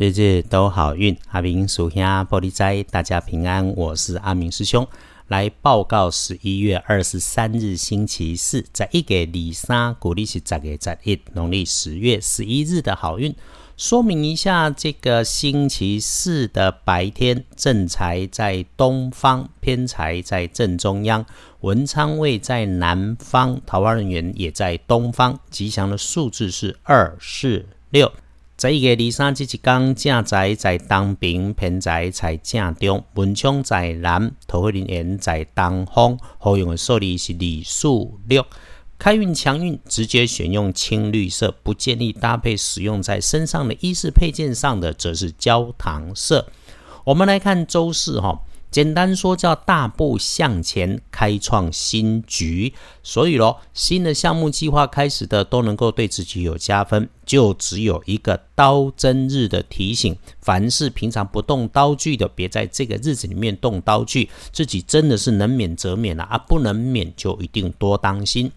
日日都好运，阿明属下玻璃斋，大家平安。我是阿明师兄，来报告十一月二十三日星期四，在一个李三，古历是十月十一，农历十月十一日的好运。说明一下，这个星期四的白天，正财在东方，偏财在正中央，文昌位在南方，桃花人员也在东方。吉祥的数字是二、四、六。在一个二三这一天，正在在东边，偏在在正中，文昌在南，桃花人缘在东方。好用的数字是二、数、六。开运强运，直接选用青绿色，不建议搭配使用在身上的衣饰配件上的，则是焦糖色。我们来看周四哈。简单说叫大步向前，开创新局。所以咯，新的项目计划开始的都能够对自己有加分。就只有一个刀针日的提醒：凡是平常不动刀具的，别在这个日子里面动刀具。自己真的是能免则免了啊，不能免就一定多当心。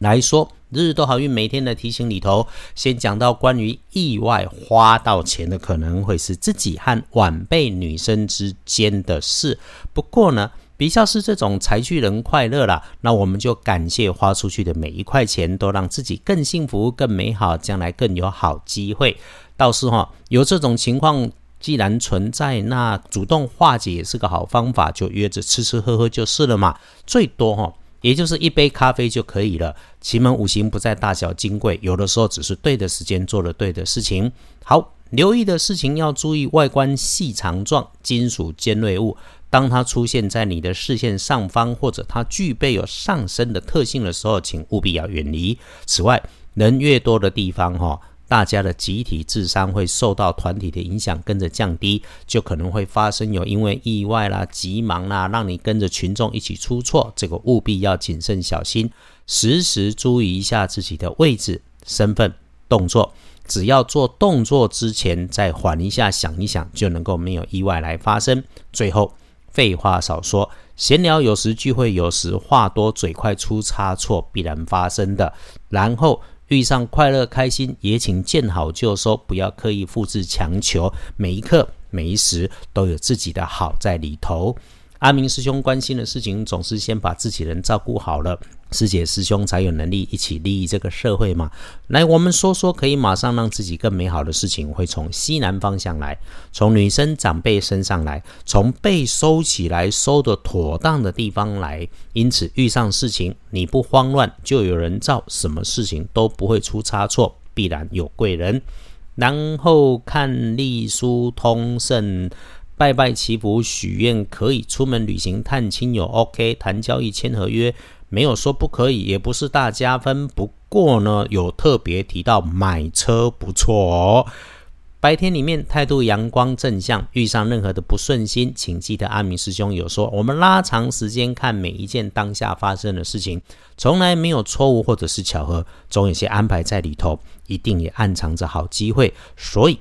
来说日日都好运，每天的提醒里头，先讲到关于意外花到钱的可能会是自己和晚辈女生之间的事。不过呢，比较是这种财聚人快乐啦，那我们就感谢花出去的每一块钱，都让自己更幸福、更美好，将来更有好机会。倒是哈，有这种情况既然存在，那主动化解也是个好方法，就约着吃吃喝喝就是了嘛。最多哈。也就是一杯咖啡就可以了。奇门五行不在大小金贵，有的时候只是对的时间做了对的事情。好，留意的事情要注意外观细长状、金属尖锐物。当它出现在你的视线上方，或者它具备有上升的特性的时候，请务必要远离。此外，人越多的地方，哈。大家的集体智商会受到团体的影响，跟着降低，就可能会发生有因为意外啦、急忙啦，让你跟着群众一起出错。这个务必要谨慎小心，时时注意一下自己的位置、身份、动作。只要做动作之前再缓一下、想一想，就能够没有意外来发生。最后，废话少说，闲聊有时聚会有时话多嘴快出差错必然发生的。然后。遇上快乐开心，也请见好就收，不要刻意复制强求。每一刻每一时都有自己的好在里头。阿明师兄关心的事情，总是先把自己人照顾好了。师姐师兄才有能力一起利益这个社会嘛？来，我们说说可以马上让自己更美好的事情，会从西南方向来，从女生长辈身上来，从被收起来收的妥当的地方来。因此，遇上事情你不慌乱，就有人照，什么事情都不会出差错，必然有贵人。然后看隶书通胜，拜拜祈福许愿，可以出门旅行探亲友，OK，谈交易签合约。没有说不可以，也不是大加分。不过呢，有特别提到买车不错哦。白天里面态度阳光正向，遇上任何的不顺心，请记得阿明师兄有说，我们拉长时间看每一件当下发生的事情，从来没有错误或者是巧合，总有些安排在里头，一定也暗藏着好机会。所以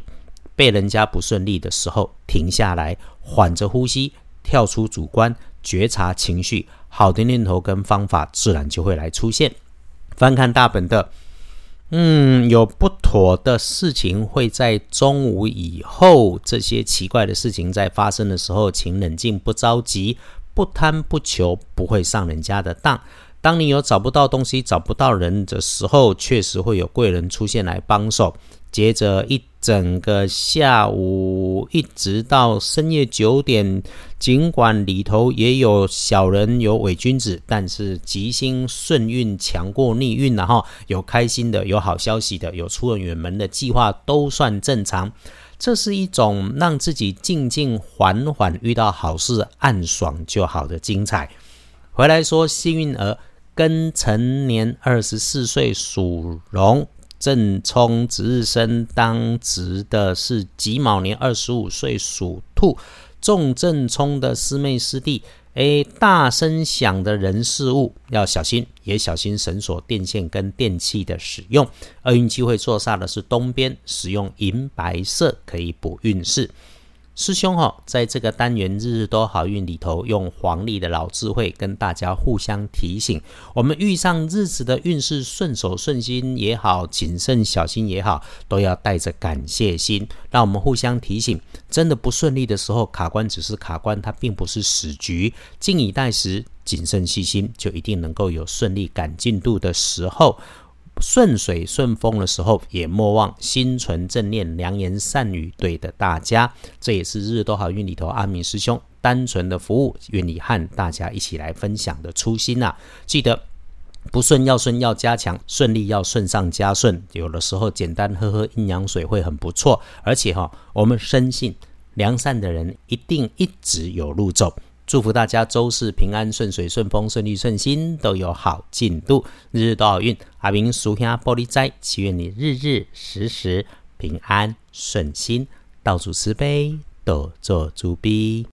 被人家不顺利的时候，停下来，缓着呼吸，跳出主观，觉察情绪。好的念头跟方法自然就会来出现。翻看大本的，嗯，有不妥的事情会在中午以后，这些奇怪的事情在发生的时候，请冷静，不着急，不贪不求，不会上人家的当。当你有找不到东西、找不到人的时候，确实会有贵人出现来帮手。接着一整个下午，一直到深夜九点，尽管里头也有小人、有伪君子，但是吉星顺运强过逆运了哈。有开心的，有好消息的，有出远门的计划，都算正常。这是一种让自己静静缓缓遇到好事，暗爽就好的精彩。回来说幸运儿，庚辰年二十四岁属龙。正冲值日生当值的是己卯年二十五岁属兔，重正冲的师妹师弟，哎，大声响的人事物要小心，也小心绳索、电线跟电器的使用。厄运机会坐煞的是东边，使用银白色可以补运势。师兄哈，在这个单元日日都好运里头，用黄历的老智慧跟大家互相提醒，我们遇上日子的运势顺手顺心也好，谨慎小心也好，都要带着感谢心。让我们互相提醒，真的不顺利的时候，卡关只是卡关，它并不是死局。静以待时，谨慎细心，就一定能够有顺利赶进度的时候。顺水顺风的时候，也莫忘心存正念，良言善语对的大家。这也是日日都好运里头阿明师兄单纯的服务，愿意和大家一起来分享的初心呐。记得不顺要顺，要加强；顺利要顺上加顺。有的时候简单喝喝阴阳水会很不错。而且哈，我们深信良善的人一定一直有路走。祝福大家周四平安顺水顺风顺利顺心都有好进度，日日都好运。阿明属下玻璃斋，祈愿你日日时时平安顺心，道主慈悲，多做主逼。